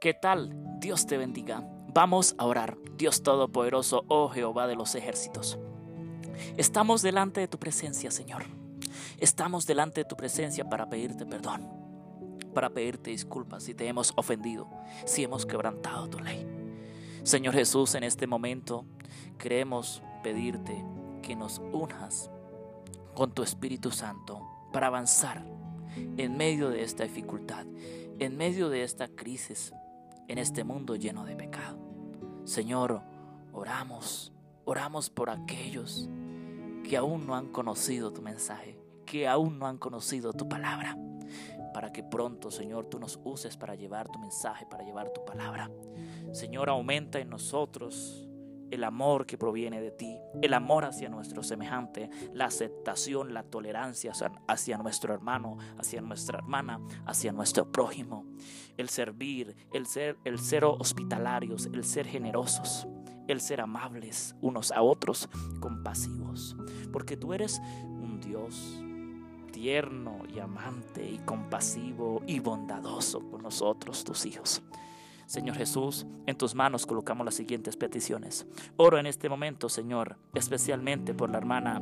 ¿Qué tal? Dios te bendiga. Vamos a orar. Dios Todopoderoso, oh Jehová de los ejércitos. Estamos delante de tu presencia, Señor. Estamos delante de tu presencia para pedirte perdón, para pedirte disculpas si te hemos ofendido, si hemos quebrantado tu ley. Señor Jesús, en este momento queremos pedirte que nos unjas con tu Espíritu Santo para avanzar en medio de esta dificultad, en medio de esta crisis, en este mundo lleno de pecado. Señor, oramos, oramos por aquellos que aún no han conocido tu mensaje, que aún no han conocido tu palabra, para que pronto, Señor, tú nos uses para llevar tu mensaje, para llevar tu palabra. Señor, aumenta en nosotros el amor que proviene de ti, el amor hacia nuestro semejante, la aceptación, la tolerancia hacia nuestro hermano, hacia nuestra hermana, hacia nuestro prójimo, el servir, el ser, el ser hospitalarios, el ser generosos, el ser amables unos a otros, compasivos, porque tú eres un Dios tierno y amante y compasivo y bondadoso con nosotros, tus hijos. Señor Jesús, en tus manos colocamos las siguientes peticiones. Oro en este momento, Señor, especialmente por la hermana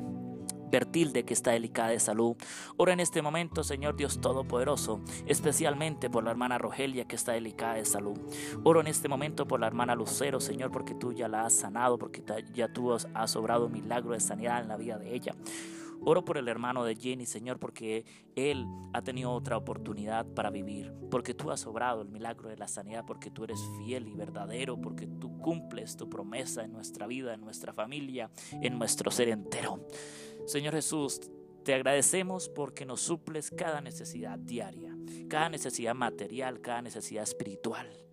Bertilde que está delicada de salud. Oro en este momento, Señor Dios Todopoderoso, especialmente por la hermana Rogelia que está delicada de salud. Oro en este momento por la hermana Lucero, Señor, porque tú ya la has sanado, porque ya tú has obrado milagro de sanidad en la vida de ella. Oro por el hermano de Jenny, Señor, porque él ha tenido otra oportunidad para vivir, porque tú has obrado el milagro de la sanidad, porque tú eres fiel y verdadero, porque tú cumples tu promesa en nuestra vida, en nuestra familia, en nuestro ser entero. Señor Jesús, te agradecemos porque nos suples cada necesidad diaria, cada necesidad material, cada necesidad espiritual.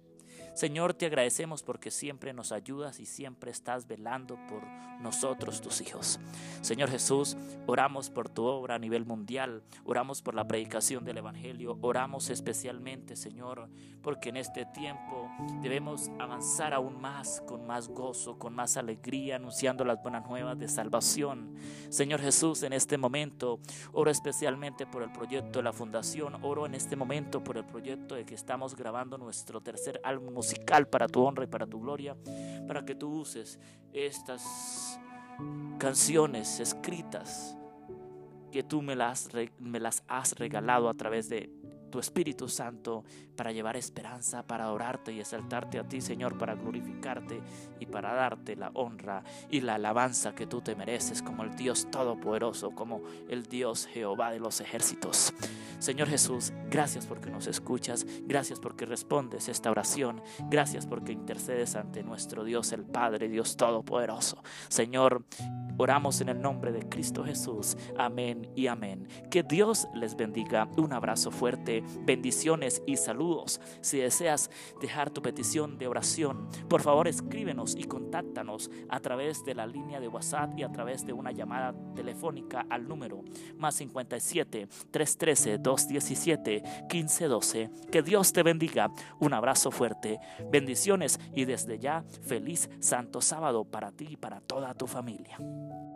Señor, te agradecemos porque siempre nos ayudas y siempre estás velando por nosotros, tus hijos. Señor Jesús, oramos por tu obra a nivel mundial, oramos por la predicación del Evangelio, oramos especialmente, Señor, porque en este tiempo debemos avanzar aún más, con más gozo, con más alegría, anunciando las buenas nuevas de salvación. Señor Jesús, en este momento oro especialmente por el proyecto de la Fundación, oro en este momento por el proyecto de que estamos grabando nuestro tercer álbum musical para tu honra y para tu gloria, para que tú uses estas canciones escritas que tú me las, me las has regalado a través de tu Espíritu Santo para llevar esperanza, para orarte y exaltarte a ti, Señor, para glorificarte y para darte la honra y la alabanza que tú te mereces como el Dios Todopoderoso, como el Dios Jehová de los ejércitos. Señor Jesús, gracias porque nos escuchas, gracias porque respondes esta oración, gracias porque intercedes ante nuestro Dios el Padre, Dios Todopoderoso. Señor, oramos en el nombre de Cristo Jesús. Amén y amén. Que Dios les bendiga. Un abrazo fuerte, bendiciones y saludos. Si deseas dejar tu petición de oración, por favor escríbenos y contáctanos a través de la línea de WhatsApp y a través de una llamada telefónica al número más 57 313 217 1512. Que Dios te bendiga. Un abrazo fuerte, bendiciones y desde ya feliz santo sábado para ti y para toda tu familia. thank you